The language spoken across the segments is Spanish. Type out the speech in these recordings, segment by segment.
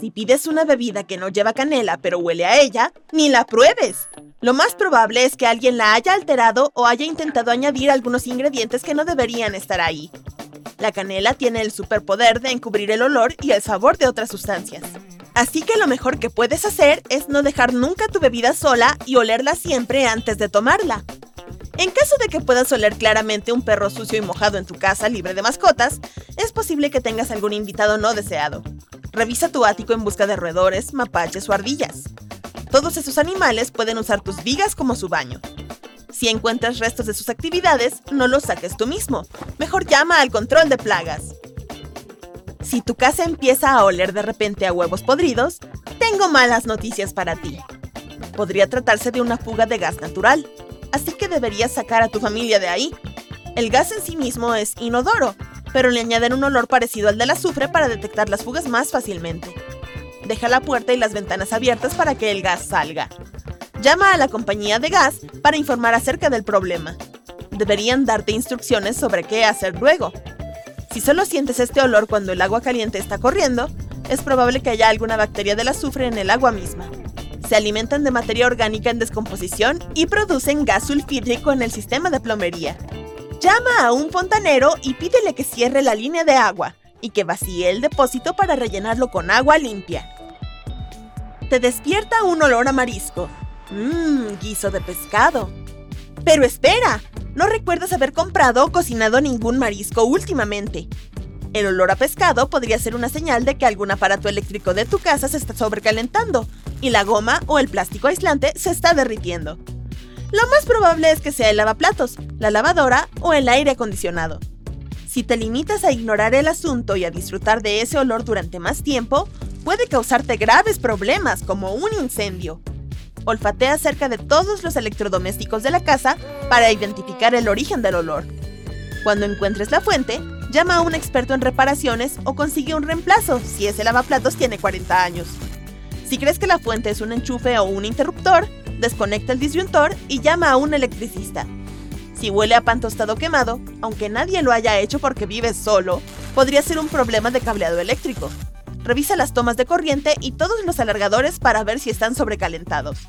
Si pides una bebida que no lleva canela pero huele a ella, ni la pruebes. Lo más probable es que alguien la haya alterado o haya intentado añadir algunos ingredientes que no deberían estar ahí. La canela tiene el superpoder de encubrir el olor y el sabor de otras sustancias. Así que lo mejor que puedes hacer es no dejar nunca tu bebida sola y olerla siempre antes de tomarla. En caso de que puedas oler claramente un perro sucio y mojado en tu casa libre de mascotas, es posible que tengas algún invitado no deseado. Revisa tu ático en busca de roedores, mapaches o ardillas. Todos esos animales pueden usar tus vigas como su baño. Si encuentras restos de sus actividades, no los saques tú mismo. Mejor llama al control de plagas. Si tu casa empieza a oler de repente a huevos podridos, tengo malas noticias para ti. Podría tratarse de una fuga de gas natural, así que deberías sacar a tu familia de ahí. El gas en sí mismo es inodoro, pero le añaden un olor parecido al del azufre para detectar las fugas más fácilmente. Deja la puerta y las ventanas abiertas para que el gas salga. Llama a la compañía de gas para informar acerca del problema. Deberían darte instrucciones sobre qué hacer luego. Si solo sientes este olor cuando el agua caliente está corriendo, es probable que haya alguna bacteria del azufre en el agua misma. Se alimentan de materia orgánica en descomposición y producen gas sulfídrico en el sistema de plomería. Llama a un fontanero y pídele que cierre la línea de agua y que vacíe el depósito para rellenarlo con agua limpia. Te despierta un olor a marisco. Mmm, guiso de pescado. Pero espera, no recuerdas haber comprado o cocinado ningún marisco últimamente. El olor a pescado podría ser una señal de que algún aparato eléctrico de tu casa se está sobrecalentando y la goma o el plástico aislante se está derritiendo. Lo más probable es que sea el lavaplatos, la lavadora o el aire acondicionado. Si te limitas a ignorar el asunto y a disfrutar de ese olor durante más tiempo, puede causarte graves problemas como un incendio. Olfatea cerca de todos los electrodomésticos de la casa para identificar el origen del olor. Cuando encuentres la fuente, llama a un experto en reparaciones o consigue un reemplazo si ese lavaplatos tiene 40 años. Si crees que la fuente es un enchufe o un interruptor, desconecta el disyuntor y llama a un electricista. Si huele a pan tostado quemado, aunque nadie lo haya hecho porque vives solo, podría ser un problema de cableado eléctrico. Revisa las tomas de corriente y todos los alargadores para ver si están sobrecalentados.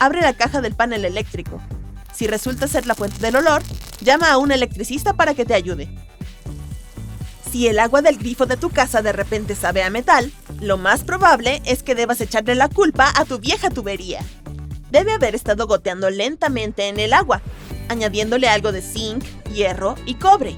Abre la caja del panel eléctrico. Si resulta ser la fuente del olor, llama a un electricista para que te ayude. Si el agua del grifo de tu casa de repente sabe a metal, lo más probable es que debas echarle la culpa a tu vieja tubería. Debe haber estado goteando lentamente en el agua, añadiéndole algo de zinc, hierro y cobre.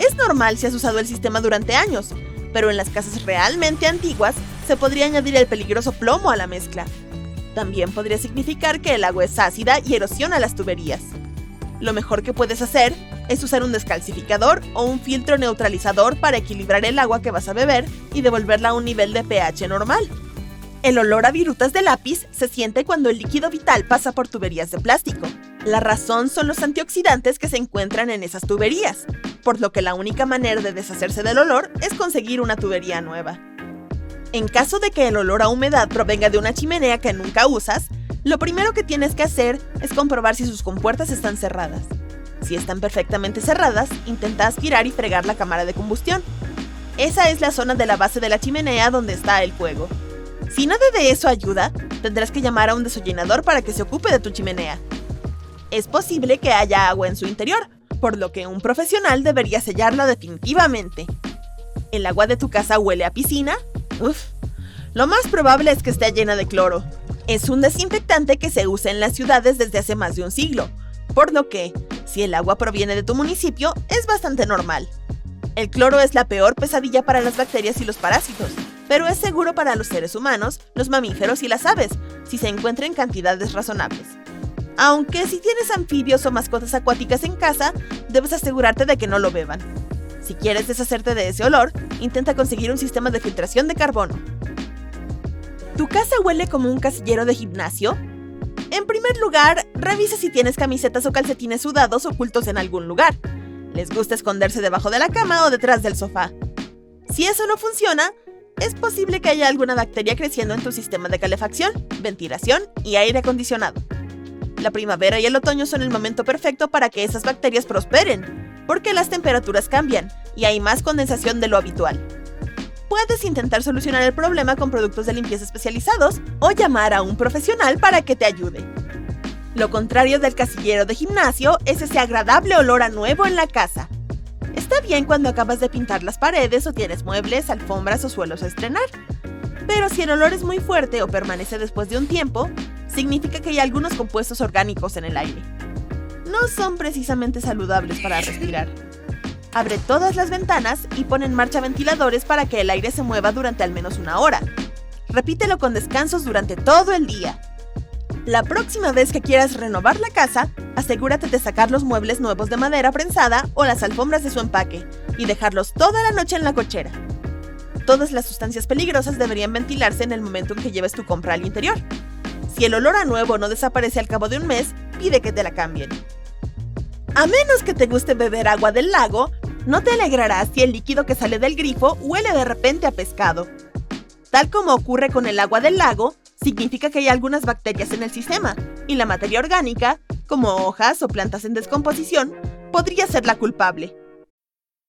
Es normal si has usado el sistema durante años, pero en las casas realmente antiguas se podría añadir el peligroso plomo a la mezcla. También podría significar que el agua es ácida y erosiona las tuberías. Lo mejor que puedes hacer es usar un descalcificador o un filtro neutralizador para equilibrar el agua que vas a beber y devolverla a un nivel de pH normal. El olor a virutas de lápiz se siente cuando el líquido vital pasa por tuberías de plástico. La razón son los antioxidantes que se encuentran en esas tuberías, por lo que la única manera de deshacerse del olor es conseguir una tubería nueva. En caso de que el olor a humedad provenga de una chimenea que nunca usas, lo primero que tienes que hacer es comprobar si sus compuertas están cerradas. Si están perfectamente cerradas, intenta aspirar y fregar la cámara de combustión. Esa es la zona de la base de la chimenea donde está el fuego. Si nada de eso ayuda, tendrás que llamar a un desollinador para que se ocupe de tu chimenea. Es posible que haya agua en su interior, por lo que un profesional debería sellarla definitivamente. ¿El agua de tu casa huele a piscina? Uf. Lo más probable es que esté llena de cloro. Es un desinfectante que se usa en las ciudades desde hace más de un siglo, por lo que, si el agua proviene de tu municipio, es bastante normal. El cloro es la peor pesadilla para las bacterias y los parásitos, pero es seguro para los seres humanos, los mamíferos y las aves, si se encuentra en cantidades razonables. Aunque si tienes anfibios o mascotas acuáticas en casa, debes asegurarte de que no lo beban. Si quieres deshacerte de ese olor, intenta conseguir un sistema de filtración de carbono. ¿Tu casa huele como un casillero de gimnasio? En primer lugar, revisa si tienes camisetas o calcetines sudados ocultos en algún lugar. Les gusta esconderse debajo de la cama o detrás del sofá. Si eso no funciona, es posible que haya alguna bacteria creciendo en tu sistema de calefacción, ventilación y aire acondicionado. La primavera y el otoño son el momento perfecto para que esas bacterias prosperen, porque las temperaturas cambian y hay más condensación de lo habitual. Puedes intentar solucionar el problema con productos de limpieza especializados o llamar a un profesional para que te ayude. Lo contrario del casillero de gimnasio es ese agradable olor a nuevo en la casa. Está bien cuando acabas de pintar las paredes o tienes muebles, alfombras o suelos a estrenar. Pero si el olor es muy fuerte o permanece después de un tiempo, significa que hay algunos compuestos orgánicos en el aire. No son precisamente saludables para respirar. Abre todas las ventanas y pon en marcha ventiladores para que el aire se mueva durante al menos una hora. Repítelo con descansos durante todo el día. La próxima vez que quieras renovar la casa, asegúrate de sacar los muebles nuevos de madera prensada o las alfombras de su empaque y dejarlos toda la noche en la cochera. Todas las sustancias peligrosas deberían ventilarse en el momento en que lleves tu compra al interior. Si el olor a nuevo no desaparece al cabo de un mes, pide que te la cambien. A menos que te guste beber agua del lago, no te alegrarás si el líquido que sale del grifo huele de repente a pescado. Tal como ocurre con el agua del lago, significa que hay algunas bacterias en el sistema, y la materia orgánica, como hojas o plantas en descomposición, podría ser la culpable.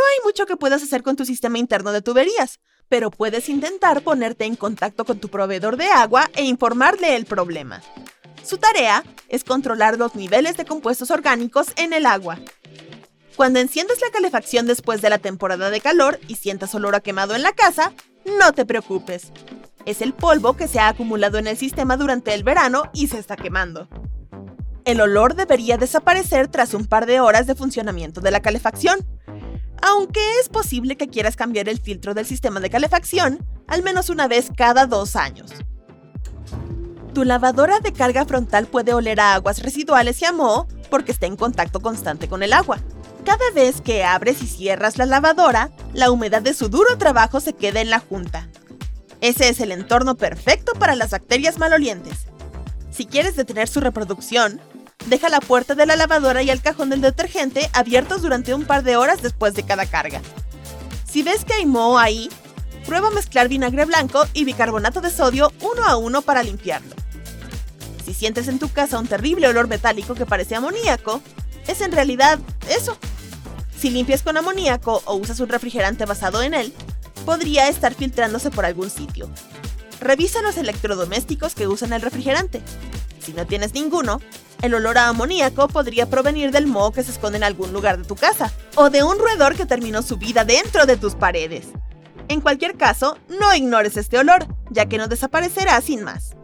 No hay mucho que puedas hacer con tu sistema interno de tuberías, pero puedes intentar ponerte en contacto con tu proveedor de agua e informarle el problema. Su tarea es controlar los niveles de compuestos orgánicos en el agua. Cuando enciendas la calefacción después de la temporada de calor y sientas olor a quemado en la casa, no te preocupes. Es el polvo que se ha acumulado en el sistema durante el verano y se está quemando. El olor debería desaparecer tras un par de horas de funcionamiento de la calefacción aunque es posible que quieras cambiar el filtro del sistema de calefacción al menos una vez cada dos años. Tu lavadora de carga frontal puede oler a aguas residuales y a moho porque está en contacto constante con el agua. Cada vez que abres y cierras la lavadora, la humedad de su duro trabajo se queda en la junta. Ese es el entorno perfecto para las bacterias malolientes. Si quieres detener su reproducción, Deja la puerta de la lavadora y el cajón del detergente abiertos durante un par de horas después de cada carga. Si ves que hay moho ahí, prueba mezclar vinagre blanco y bicarbonato de sodio uno a uno para limpiarlo. Si sientes en tu casa un terrible olor metálico que parece amoníaco, es en realidad eso. Si limpias con amoníaco o usas un refrigerante basado en él, podría estar filtrándose por algún sitio. Revisa los electrodomésticos que usan el refrigerante. Si no tienes ninguno, el olor a amoníaco podría provenir del moho que se esconde en algún lugar de tu casa, o de un roedor que terminó su vida dentro de tus paredes. En cualquier caso, no ignores este olor, ya que no desaparecerá sin más.